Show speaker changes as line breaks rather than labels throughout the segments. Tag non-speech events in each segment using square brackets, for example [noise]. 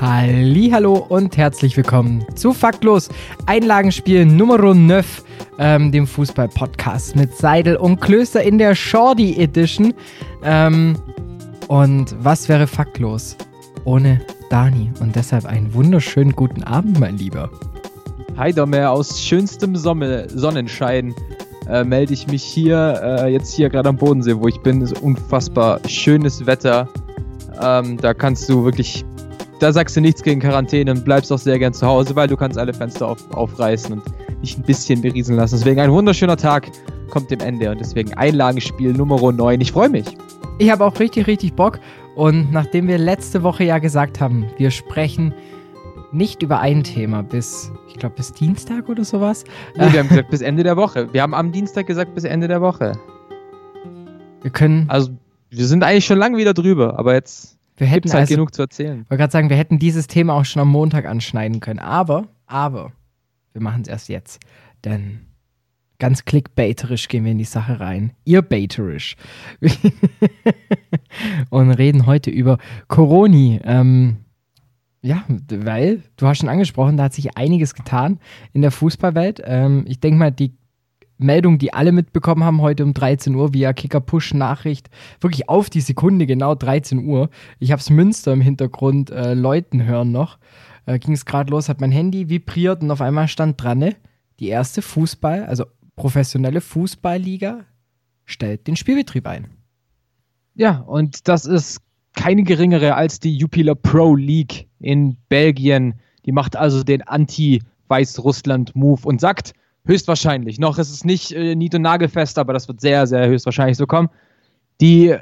Hallo und herzlich willkommen zu Faktlos Einlagenspiel Nummer 9, ähm, dem Fußball-Podcast mit Seidel und Klöster in der Shorty Edition. Ähm, und was wäre faktlos ohne Dani? Und deshalb einen wunderschönen guten Abend, mein Lieber.
Hi Domer, aus schönstem Sonne, Sonnenschein äh, melde ich mich hier, äh, jetzt hier gerade am Bodensee, wo ich bin. Es ist unfassbar schönes Wetter. Ähm, da kannst du wirklich da sagst du nichts gegen Quarantäne und bleibst auch sehr gern zu Hause, weil du kannst alle Fenster auf, aufreißen und dich ein bisschen berieseln lassen. Deswegen ein wunderschöner Tag kommt dem Ende und deswegen Einlagenspiel Nummer 9. Ich freue mich.
Ich habe auch richtig, richtig Bock. Und nachdem wir letzte Woche ja gesagt haben, wir sprechen nicht über ein Thema bis, ich glaube, bis Dienstag oder sowas.
Nee, wir [laughs] haben gesagt bis Ende der Woche. Wir haben am Dienstag gesagt bis Ende der Woche.
Wir können.
Also, wir sind eigentlich schon lange wieder drüber, aber jetzt
wir hätten
halt also, genug zu erzählen. Ich
wollte gerade sagen, wir hätten dieses Thema auch schon am Montag anschneiden können. Aber, aber, wir machen es erst jetzt. Denn ganz clickbaiterisch gehen wir in die Sache rein. Ihr baiterisch. [laughs] Und reden heute über Coroni. Ähm, ja, weil, du hast schon angesprochen, da hat sich einiges getan in der Fußballwelt. Ähm, ich denke mal, die Meldung, die alle mitbekommen haben, heute um 13 Uhr via Kicker-Push-Nachricht. Wirklich auf die Sekunde, genau 13 Uhr. Ich habe es Münster im Hintergrund äh, läuten hören noch. Äh, Ging es gerade los, hat mein Handy vibriert und auf einmal stand dran, die erste Fußball, also professionelle Fußballliga, stellt den Spielbetrieb ein.
Ja, und das ist keine geringere als die Jupiler Pro League in Belgien. Die macht also den Anti-Weißrussland-Move und sagt, höchstwahrscheinlich. Noch ist es nicht äh, nied- und nagelfest, aber das wird sehr, sehr höchstwahrscheinlich so kommen. Die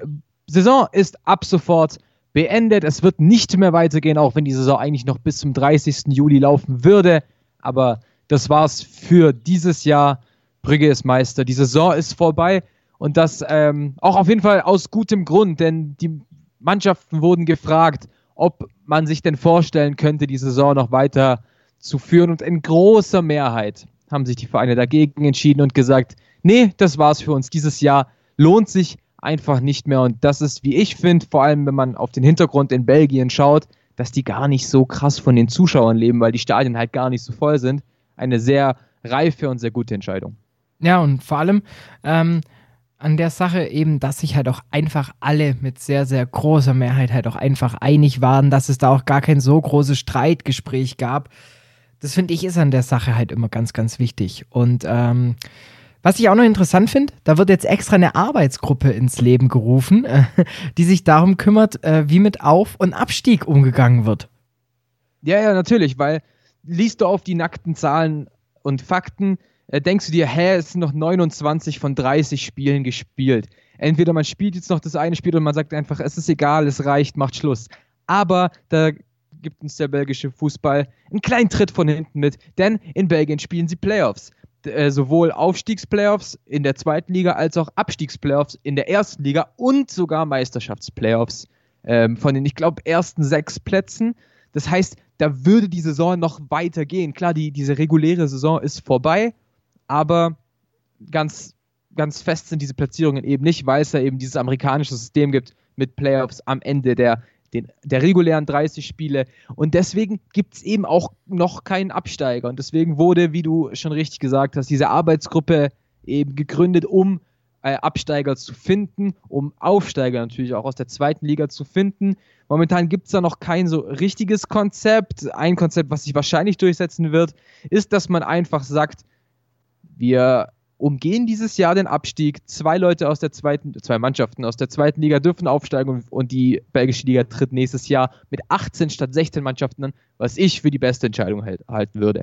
Saison ist ab sofort beendet. Es wird nicht mehr weitergehen, auch wenn die Saison eigentlich noch bis zum 30. Juli laufen würde. Aber das war's für dieses Jahr. Brügge ist Meister. Die Saison ist vorbei. Und das ähm, auch auf jeden Fall aus gutem Grund, denn die Mannschaften wurden gefragt, ob man sich denn vorstellen könnte, die Saison noch weiter zu führen. Und in großer Mehrheit haben sich die Vereine dagegen entschieden und gesagt, nee, das war's für uns dieses Jahr, lohnt sich einfach nicht mehr. Und das ist, wie ich finde, vor allem wenn man auf den Hintergrund in Belgien schaut, dass die gar nicht so krass von den Zuschauern leben, weil die Stadien halt gar nicht so voll sind. Eine sehr reife und sehr gute Entscheidung.
Ja, und vor allem ähm, an der Sache eben, dass sich halt auch einfach alle mit sehr, sehr großer Mehrheit halt auch einfach einig waren, dass es da auch gar kein so großes Streitgespräch gab. Das finde ich ist an der Sache halt immer ganz, ganz wichtig. Und ähm, was ich auch noch interessant finde, da wird jetzt extra eine Arbeitsgruppe ins Leben gerufen, äh, [laughs] die sich darum kümmert, äh, wie mit Auf- und Abstieg umgegangen wird.
Ja, ja, natürlich, weil liest du auf die nackten Zahlen und Fakten, äh, denkst du dir, hä, es sind noch 29 von 30 Spielen gespielt. Entweder man spielt jetzt noch das eine Spiel und man sagt einfach, es ist egal, es reicht, macht Schluss. Aber da gibt uns der belgische Fußball einen kleinen Tritt von hinten mit, denn in Belgien spielen sie Playoffs. Äh, sowohl Aufstiegsplayoffs in der zweiten Liga als auch Abstiegsplayoffs in der ersten Liga und sogar Meisterschaftsplayoffs ähm, von den, ich glaube, ersten sechs Plätzen. Das heißt, da würde die Saison noch weitergehen. Klar, die, diese reguläre Saison ist vorbei, aber ganz, ganz fest sind diese Platzierungen eben nicht, weil es da eben dieses amerikanische System gibt mit Playoffs am Ende der den, der regulären 30 Spiele. Und deswegen gibt es eben auch noch keinen Absteiger. Und deswegen wurde, wie du schon richtig gesagt hast, diese Arbeitsgruppe eben gegründet, um äh, Absteiger zu finden, um Aufsteiger natürlich auch aus der zweiten Liga zu finden. Momentan gibt es da noch kein so richtiges Konzept. Ein Konzept, was sich wahrscheinlich durchsetzen wird, ist, dass man einfach sagt, wir umgehen dieses Jahr den Abstieg. Zwei Leute aus der zweiten, zwei Mannschaften aus der zweiten Liga dürfen aufsteigen und die belgische Liga tritt nächstes Jahr mit 18 statt 16 Mannschaften an, was ich für die beste Entscheidung halt, halten würde.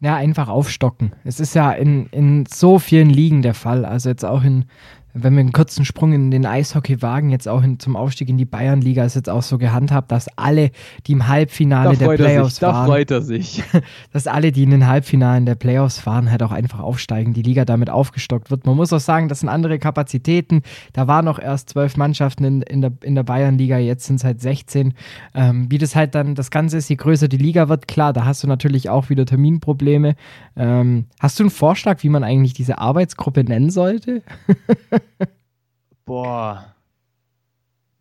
Ja, einfach aufstocken. Es ist ja in, in so vielen Ligen der Fall. Also jetzt auch in wenn wir einen kurzen Sprung in den Eishockey wagen, jetzt auch in, zum Aufstieg in die Bayernliga, ist jetzt auch so gehandhabt, dass alle, die im Halbfinale der Playoffs
sich, waren,
da
freut er sich. [laughs]
dass alle, die in den Halbfinalen der Playoffs fahren, halt auch einfach aufsteigen, die Liga damit aufgestockt wird. Man muss auch sagen, das sind andere Kapazitäten. Da waren noch erst zwölf Mannschaften in, in, der, in der Bayernliga, jetzt sind es halt 16. Ähm, wie das halt dann das Ganze ist, je größer die Liga wird, klar, da hast du natürlich auch wieder Terminprobleme. Ähm, hast du einen Vorschlag, wie man eigentlich diese Arbeitsgruppe nennen sollte? [laughs] [laughs]
Boah.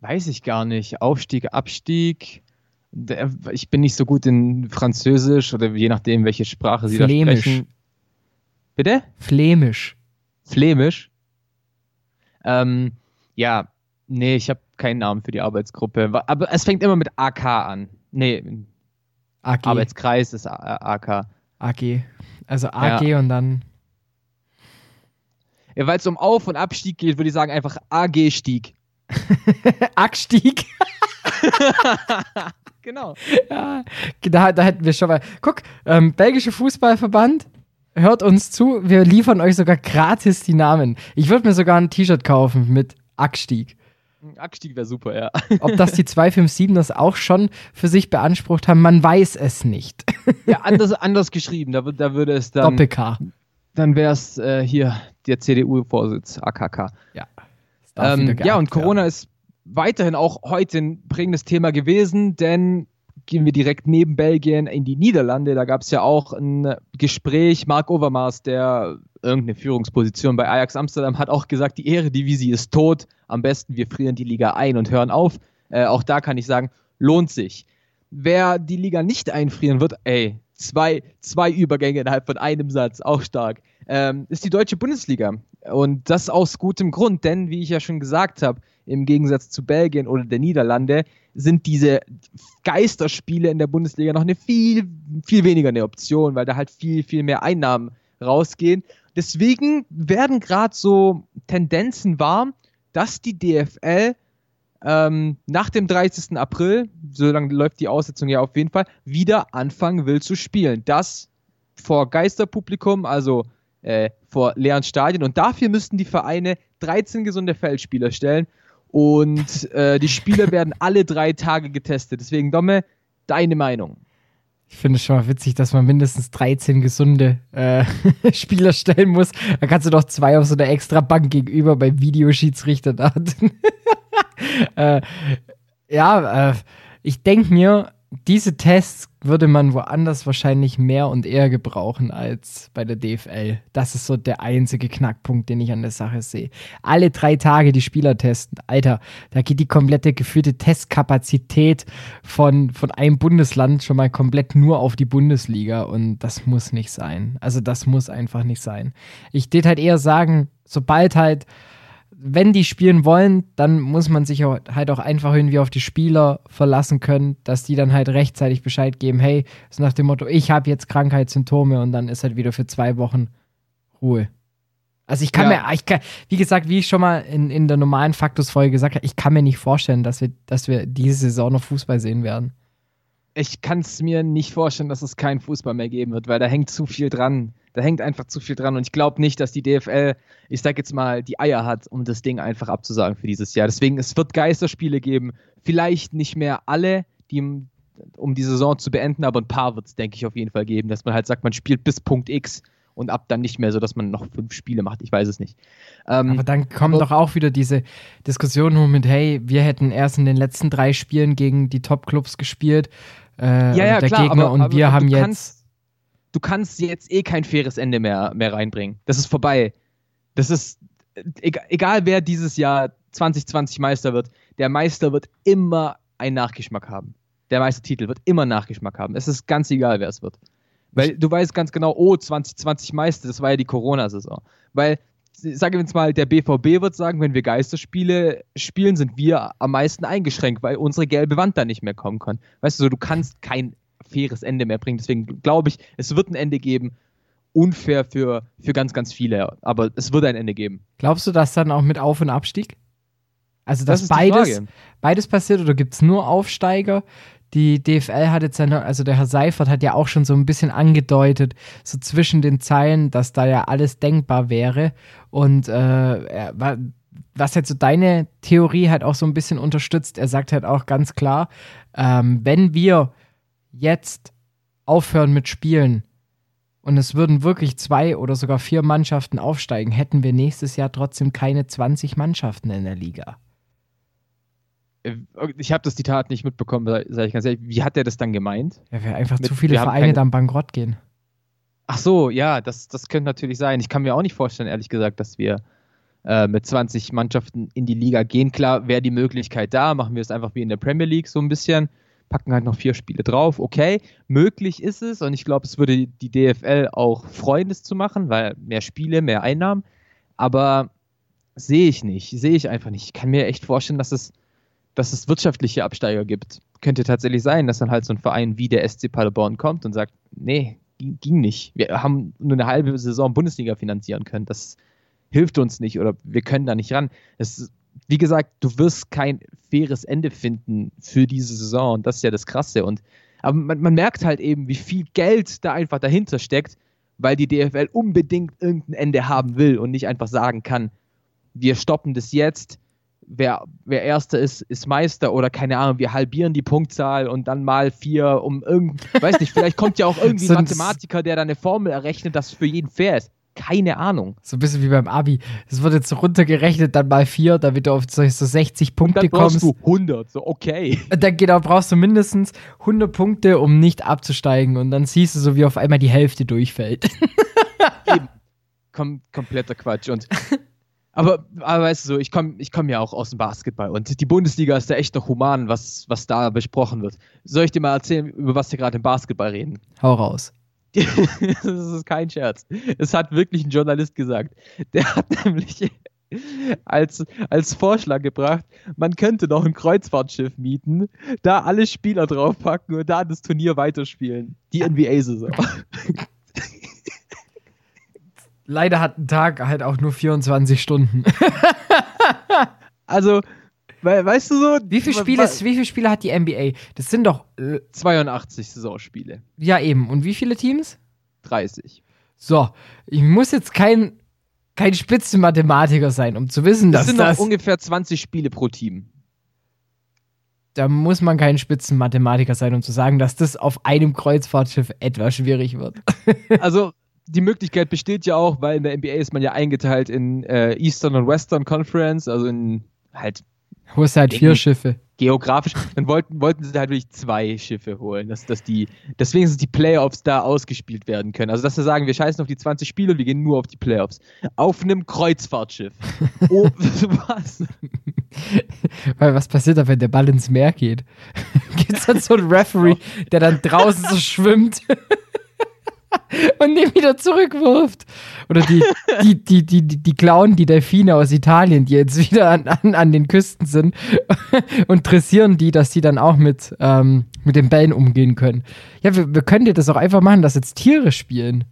Weiß ich gar nicht. Aufstieg, Abstieg. Ich bin nicht so gut in Französisch oder je nachdem, welche Sprache Sie
Flämisch.
da sprechen. Bitte?
Flämisch.
Flämisch? Ähm, ja, nee, ich habe keinen Namen für die Arbeitsgruppe. Aber es fängt immer mit AK an. Nee,
AG.
Arbeitskreis ist AK.
AG. Also AG ja. und dann
ja, Weil es um Auf- und Abstieg geht, würde ich sagen einfach AG-Stieg. [laughs]
Abstieg. [laughs]
genau.
Ja, da, da hätten wir schon mal. Guck, ähm, belgische Fußballverband, hört uns zu. Wir liefern euch sogar gratis die Namen. Ich würde mir sogar ein T-Shirt kaufen mit Ackstieg.
Ackstieg wäre super, ja.
Ob das die [laughs] 257 das auch schon für sich beansprucht haben, man weiß es nicht.
ja, anders, anders geschrieben. Da, da würde es dann.
Doppel-K.
Dann wäre es äh, hier der CDU-Vorsitz, AKK.
Ja.
Ähm, ja, und Corona werden. ist weiterhin auch heute ein prägendes Thema gewesen, denn gehen wir direkt neben Belgien in die Niederlande. Da gab es ja auch ein Gespräch. Mark Overmars, der irgendeine Führungsposition bei Ajax Amsterdam, hat auch gesagt, die Eredivisie ist tot. Am besten wir frieren die Liga ein und hören auf. Äh, auch da kann ich sagen, lohnt sich. Wer die Liga nicht einfrieren wird, ey, zwei, zwei Übergänge innerhalb von einem Satz, auch stark, ähm, ist die deutsche Bundesliga. Und das aus gutem Grund, denn wie ich ja schon gesagt habe, im Gegensatz zu Belgien oder der Niederlande sind diese Geisterspiele in der Bundesliga noch eine viel, viel weniger eine Option, weil da halt viel, viel mehr Einnahmen rausgehen. Deswegen werden gerade so Tendenzen warm, dass die DFL ähm, nach dem 30. April, so lange läuft die Aussetzung ja auf jeden Fall, wieder anfangen will zu spielen. Das vor Geisterpublikum, also äh, vor leeren Stadien. Und dafür müssten die Vereine 13 gesunde Feldspieler stellen. Und äh, die Spieler [laughs] werden alle drei Tage getestet. Deswegen, Domme, deine Meinung.
Ich finde es schon mal witzig, dass man mindestens 13 gesunde äh, [laughs] Spieler stellen muss. Da kannst du doch zwei auf so einer extra Bank gegenüber beim Videoschiedsrichter da. [laughs] [laughs] äh, ja, äh, ich denke mir, diese Tests würde man woanders wahrscheinlich mehr und eher gebrauchen als bei der DFL. Das ist so der einzige Knackpunkt, den ich an der Sache sehe. Alle drei Tage die Spieler testen. Alter, da geht die komplette geführte Testkapazität von, von einem Bundesland schon mal komplett nur auf die Bundesliga und das muss nicht sein. Also das muss einfach nicht sein. Ich würde halt eher sagen, sobald halt wenn die spielen wollen, dann muss man sich halt auch einfach irgendwie auf die Spieler verlassen können, dass die dann halt rechtzeitig Bescheid geben, hey, so nach dem Motto, ich habe jetzt Krankheitssymptome und dann ist halt wieder für zwei Wochen Ruhe. Also ich kann ja. mir, ich kann, wie gesagt, wie ich schon mal in, in der normalen Faktus-Folge gesagt habe, ich kann mir nicht vorstellen, dass wir, dass wir diese Saison noch Fußball sehen werden.
Ich kann es mir nicht vorstellen, dass es keinen Fußball mehr geben wird, weil da hängt zu viel dran. Da hängt einfach zu viel dran und ich glaube nicht, dass die DFL, ich sag jetzt mal, die Eier hat, um das Ding einfach abzusagen für dieses Jahr. Deswegen, es wird Geisterspiele geben. Vielleicht nicht mehr alle, die, um die Saison zu beenden, aber ein paar wird es, denke ich, auf jeden Fall geben, dass man halt sagt, man spielt bis Punkt X und ab dann nicht mehr, so dass man noch fünf Spiele macht. Ich weiß es nicht.
Ähm, aber dann kommen doch auch wieder diese Diskussionen mit, hey, wir hätten erst in den letzten drei Spielen gegen die Top-Clubs gespielt. Äh,
ja, ja,
der
klar,
Gegner
aber,
und
aber
wir haben
du
jetzt.
Du kannst jetzt eh kein faires Ende mehr, mehr reinbringen. Das ist vorbei. Das ist, egal, egal wer dieses Jahr 2020 Meister wird, der Meister wird immer einen Nachgeschmack haben. Der Meistertitel wird immer Nachgeschmack haben. Es ist ganz egal, wer es wird. Weil du weißt ganz genau, oh, 2020 Meister, das war ja die Corona-Saison. Weil, sagen wir jetzt mal, der BVB wird sagen, wenn wir Geisterspiele spielen, sind wir am meisten eingeschränkt, weil unsere gelbe Wand da nicht mehr kommen kann. Weißt du, du kannst kein faires Ende mehr bringen. Deswegen glaube ich, es wird ein Ende geben. Unfair für, für ganz, ganz viele, aber es wird ein Ende geben.
Glaubst du das dann auch mit Auf- und Abstieg? Also, dass das beides, beides passiert oder gibt es nur Aufsteiger? Die DFL hat jetzt ja, also der Herr Seifert hat ja auch schon so ein bisschen angedeutet, so zwischen den Zeilen, dass da ja alles denkbar wäre. Und äh, was halt so deine Theorie halt auch so ein bisschen unterstützt, er sagt halt auch ganz klar, ähm, wenn wir jetzt aufhören mit Spielen und es würden wirklich zwei oder sogar vier Mannschaften aufsteigen, hätten wir nächstes Jahr trotzdem keine 20 Mannschaften in der Liga.
Äh, ich habe das Zitat nicht mitbekommen, sage ich ganz ehrlich. Wie hat er das dann gemeint?
Ja, weil einfach Mit, zu viele Vereine dann bankrott gehen.
Ach so, ja, das, das könnte natürlich sein. Ich kann mir auch nicht vorstellen, ehrlich gesagt, dass wir äh, mit 20 Mannschaften in die Liga gehen. Klar, wäre die Möglichkeit da, machen wir es einfach wie in der Premier League so ein bisschen, packen halt noch vier Spiele drauf. Okay, möglich ist es und ich glaube, es würde die DFL auch freuen, das zu machen, weil mehr Spiele, mehr Einnahmen. Aber sehe ich nicht, sehe ich einfach nicht. Ich kann mir echt vorstellen, dass es, dass es wirtschaftliche Absteiger gibt. Könnte tatsächlich sein, dass dann halt so ein Verein wie der SC Paderborn kommt und sagt, nee, ging nicht. Wir haben nur eine halbe Saison Bundesliga finanzieren können. Das hilft uns nicht oder wir können da nicht ran. Es, wie gesagt, du wirst kein faires Ende finden für diese Saison und das ist ja das Krasse. Und, aber man, man merkt halt eben, wie viel Geld da einfach dahinter steckt, weil die DFL unbedingt irgendein Ende haben will und nicht einfach sagen kann, wir stoppen das jetzt, wer, wer Erster ist, ist Meister oder keine Ahnung, wir halbieren die Punktzahl und dann mal vier, um irgend, weiß nicht, vielleicht kommt ja auch [laughs] irgendwie ein Mathematiker, der da eine Formel errechnet, das für jeden fair ist. Keine Ahnung.
So ein bisschen wie beim Abi. Es wird jetzt so runtergerechnet, dann mal vier, damit du auf so 60 Punkte und dann kommst.
Du 100, so okay.
Und dann genau, brauchst du mindestens 100 Punkte, um nicht abzusteigen. Und dann siehst du so, wie auf einmal die Hälfte durchfällt. [laughs]
Eben. [laughs] Kom kompletter Quatsch. Und aber, aber weißt du so, ich komme ich komm ja auch aus dem Basketball und die Bundesliga ist da echt noch human, was, was da besprochen wird. Soll ich dir mal erzählen, über was wir gerade im Basketball reden?
Hau raus. [laughs]
das ist kein Scherz. Es hat wirklich ein Journalist gesagt. Der hat [laughs] nämlich als, als Vorschlag gebracht, man könnte noch ein Kreuzfahrtschiff mieten, da alle Spieler draufpacken und da das Turnier weiterspielen. Die NBA-Saison.
Leider hat ein Tag halt auch nur 24 Stunden.
also, weißt du so.
Wie viele Spiele, wie viele Spiele hat die NBA? Das sind doch.
Äh, 82 Saisonspiele.
Ja, eben. Und wie viele Teams?
30.
So, ich muss jetzt kein, kein Spitzenmathematiker sein, um zu wissen,
das
dass
sind
das.
Noch ungefähr 20 Spiele pro Team.
Da muss man kein Spitzenmathematiker sein, um zu sagen, dass das auf einem Kreuzfahrtschiff etwas schwierig wird. [laughs]
also, die Möglichkeit besteht ja auch, weil in der NBA ist man ja eingeteilt in äh, Eastern und Western Conference, also in halt.
Wo ist halt vier Schiffe?
Geografisch. Dann wollten, wollten sie halt wirklich zwei Schiffe holen, dass, dass die, deswegen sind die Playoffs da ausgespielt werden können. Also, dass sie sagen, wir scheißen auf die 20 Spiele und wir gehen nur auf die Playoffs. Auf einem Kreuzfahrtschiff. [laughs] oh, was?
Weil was passiert da, wenn der Ball ins Meer geht? [laughs] Gibt es dann so einen Referee, der dann draußen so schwimmt? [laughs] und den wieder zurückwirft. Oder die, [laughs] die, die, die, die, die klauen die Delfine aus Italien, die jetzt wieder an, an, an den Küsten sind [laughs] und dressieren die, dass die dann auch mit, ähm, mit den Bällen umgehen können. Ja, wir, wir können dir das auch einfach machen, dass jetzt Tiere spielen.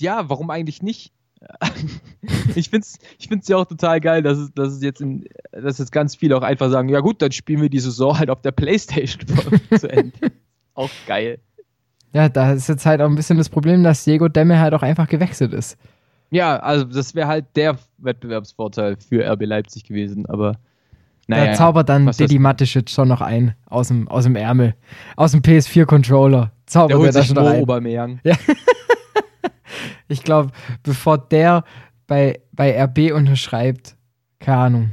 Ja, warum eigentlich nicht? [laughs] ich finde es ich find's ja auch total geil, dass es, dass es jetzt in, dass jetzt ganz viele auch einfach sagen, ja gut, dann spielen wir die Saison halt auf der Playstation zu Ende. auch geil.
Ja, da ist jetzt halt auch ein bisschen das Problem, dass Diego Demme halt auch einfach gewechselt ist.
Ja, also das wäre halt der Wettbewerbsvorteil für RB Leipzig gewesen, aber naja.
Da zaubert dann Didi Mateschitz schon noch ein aus dem, aus dem Ärmel. Aus dem PS4-Controller. Zaubert
der er da schon. Obermeier. Ja. [laughs]
ich glaube, bevor der bei, bei RB unterschreibt, keine Ahnung.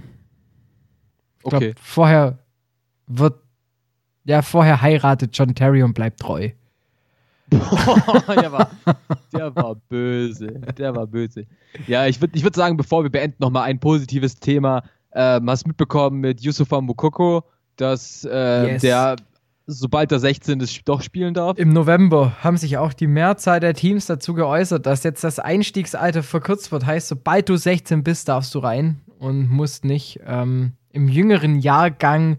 Ich glaube, okay. vorher wird, ja, vorher heiratet John Terry und bleibt treu.
Boah, der, war, der war böse. Der war böse. Ja, ich würde ich würd sagen, bevor wir beenden, nochmal ein positives Thema. Ähm, hast mitbekommen mit Yusufa Mukoko, dass äh, yes. der, sobald er 16 ist, doch spielen darf?
Im November haben sich auch die Mehrzahl der Teams dazu geäußert, dass jetzt das Einstiegsalter verkürzt wird. Heißt, sobald du 16 bist, darfst du rein und musst nicht ähm, im jüngeren Jahrgang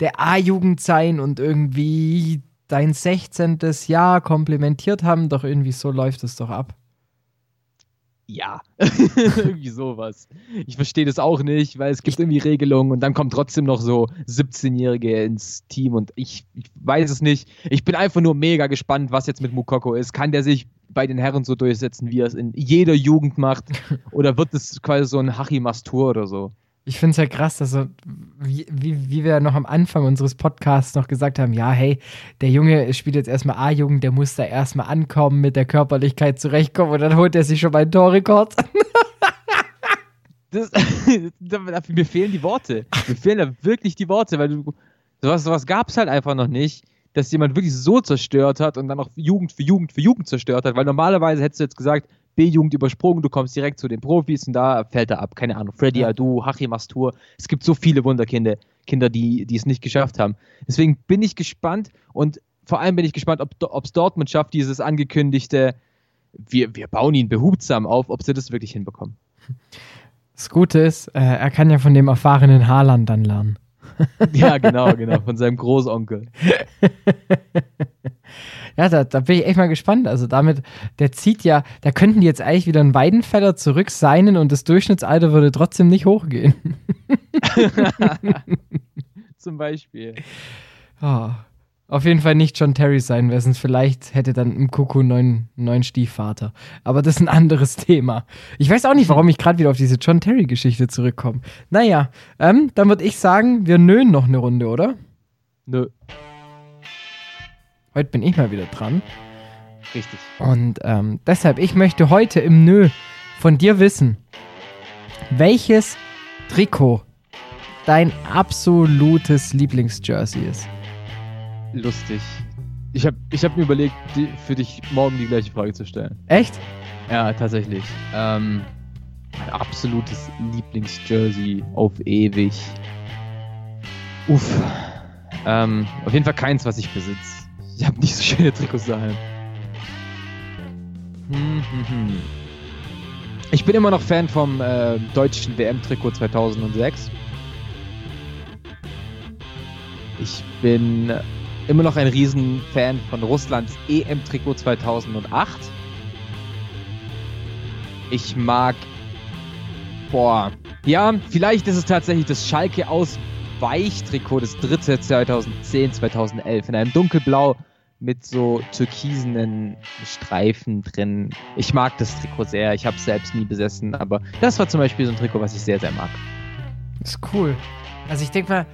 der A-Jugend sein und irgendwie dein 16. Jahr komplimentiert haben, doch irgendwie so läuft es doch ab.
Ja, [laughs] irgendwie sowas. Ich verstehe das auch nicht, weil es gibt irgendwie Regelungen und dann kommen trotzdem noch so 17-Jährige ins Team und ich, ich weiß es nicht. Ich bin einfach nur mega gespannt, was jetzt mit Mukoko ist. Kann der sich bei den Herren so durchsetzen, wie er es in jeder Jugend macht? [laughs] Oder wird es quasi so ein Hachi-Mastur oder so?
Ich finde es ja krass, dass so, wie, wie, wie wir noch am Anfang unseres Podcasts noch gesagt haben, ja, hey, der Junge spielt jetzt erstmal A-Jugend, der muss da erstmal ankommen, mit der Körperlichkeit zurechtkommen und dann holt er sich schon mal einen Torrekord.
Das, [laughs] mir fehlen die Worte. Mir fehlen da wirklich die Worte, weil du, sowas, sowas gab es halt einfach noch nicht, dass jemand wirklich so zerstört hat und dann auch Jugend für Jugend für Jugend zerstört hat, weil normalerweise hättest du jetzt gesagt, B-Jugend übersprungen, du kommst direkt zu den Profis und da fällt er ab. Keine Ahnung. Freddy ja. Adu, Hachim Astur. Es gibt so viele Wunderkinder, Kinder, die, die es nicht geschafft haben. Deswegen bin ich gespannt und vor allem bin ich gespannt, ob es Dortmund schafft, dieses angekündigte, wir, wir bauen ihn behutsam auf, ob sie das wirklich hinbekommen.
Das Gute ist, äh, er kann ja von dem erfahrenen Haaland dann lernen. [laughs]
ja, genau, genau, von seinem Großonkel. [laughs]
ja, da, da, bin ich echt mal gespannt. Also damit, der zieht ja, da könnten die jetzt eigentlich wieder einen Weidenfeller zurück seinen und das Durchschnittsalter würde trotzdem nicht hochgehen. [laughs]
Zum Beispiel.
Oh. Auf jeden Fall nicht John Terry sein, wer es vielleicht hätte dann im Kuckuck einen neuen Stiefvater. Aber das ist ein anderes [laughs] Thema. Ich weiß auch nicht, warum ich gerade wieder auf diese John Terry-Geschichte zurückkomme. Naja, ähm, dann würde ich sagen, wir nöhen noch eine Runde, oder?
Nö.
Heute bin ich mal wieder dran.
Richtig.
Und ähm, deshalb, ich möchte heute im Nö von dir wissen, welches Trikot dein absolutes Lieblingsjersey ist
lustig. Ich habe ich hab mir überlegt, die, für dich morgen die gleiche Frage zu stellen.
Echt?
Ja, tatsächlich. Ähm, mein absolutes Lieblingsjersey auf ewig. Uff. Ähm, auf jeden Fall keins, was ich besitze. Ich habe nicht so schöne Trikots daheim. Hm, hm, hm. Ich bin immer noch Fan vom äh, deutschen WM-Trikot 2006. Ich bin immer noch ein Riesenfan von Russlands EM-Trikot 2008. Ich mag. Boah. Ja, vielleicht ist es tatsächlich das Schalke aus Weichtrikot, das dritte 2010, 2011, in einem dunkelblau mit so türkisenen Streifen drin. Ich mag das Trikot sehr. Ich habe es selbst nie besessen, aber das war zum Beispiel so ein Trikot, was ich sehr, sehr mag.
Ist cool. Also ich denke mal,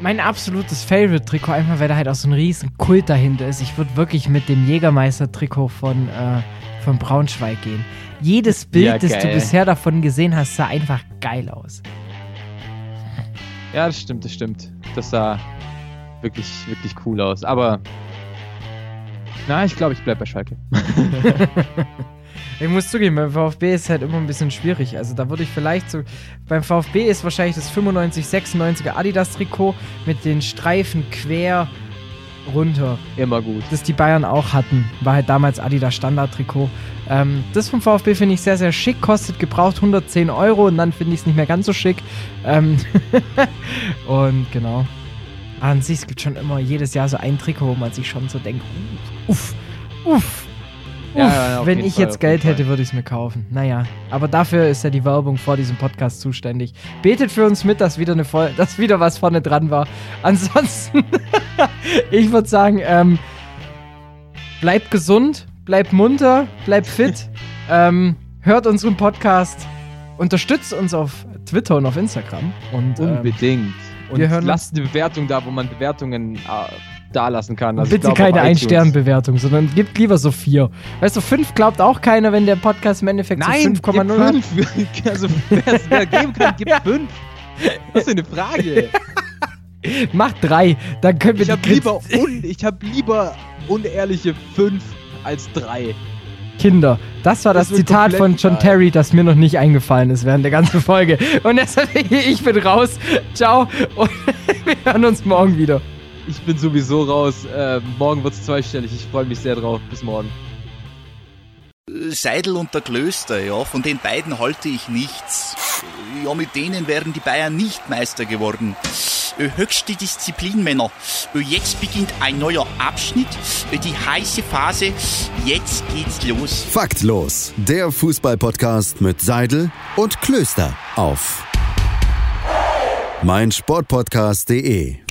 mein absolutes Favorite-Trikot, einfach weil da halt auch so ein riesen Kult dahinter ist. Ich würde wirklich mit dem Jägermeister-Trikot von, äh, von Braunschweig gehen. Jedes Bild, ja, das du bisher davon gesehen hast, sah einfach geil aus.
Ja, das stimmt, das stimmt. Das sah wirklich, wirklich cool aus. Aber na, ich glaube, ich bleibe bei Schalke. [laughs] [laughs]
Ich muss zugeben, beim VfB ist es halt immer ein bisschen schwierig. Also da würde ich vielleicht so. Beim VfB ist wahrscheinlich das 95, 96er Adidas-Trikot mit den Streifen quer runter.
Immer gut.
Das die Bayern auch hatten. War halt damals Adidas Standard-Trikot. Ähm, das vom VfB finde ich sehr, sehr schick. Kostet gebraucht 110 Euro und dann finde ich es nicht mehr ganz so schick. Ähm [laughs] und genau. An sich, es gibt schon immer jedes Jahr so ein Trikot, wo man sich schon so denkt, uff, uff, ja, ja, wenn ich Fall, jetzt Geld hätte, würde ich es mir kaufen. Naja, aber dafür ist ja die Werbung vor diesem Podcast zuständig. Betet für uns mit, dass wieder, eine Voll dass wieder was vorne dran war. [laughs] Ansonsten, [laughs] ich würde sagen, ähm, bleibt gesund, bleibt munter, bleibt fit, [laughs] ähm, hört unseren Podcast, unterstützt uns auf Twitter und auf Instagram. Und,
ähm, Unbedingt. Und wir hören lasst eine Bewertung da, wo man Bewertungen äh, da lassen kann.
Also Bitte keine Ein-Stern-Bewertung, sondern gibt lieber so vier. Weißt du, fünf glaubt auch keiner, wenn der Podcast im Endeffekt
Nein, so 5,0 hat. [laughs] also, wer es geben kann, gibt fünf. Was ist eine Frage? [laughs]
Mach drei, dann können wir
ich hab lieber un, Ich habe lieber unehrliche fünf als drei.
Kinder. Das war das, das Zitat von John Terry, das mir noch nicht eingefallen ist während der ganzen Folge. Und deshalb, [laughs] ich bin raus. Ciao. Und wir hören uns morgen wieder.
Ich bin sowieso raus. Äh, morgen wird es zweistellig. Ich freue mich sehr drauf. Bis morgen.
Seidel und der Klöster, ja, von den beiden halte ich nichts. Ja, mit denen wären die Bayern nicht Meister geworden. Höchste Disziplin, Männer. Jetzt beginnt ein neuer Abschnitt, die heiße Phase. Jetzt geht's los.
Faktlos, der Fußballpodcast mit Seidel und Klöster auf meinsportpodcast.de.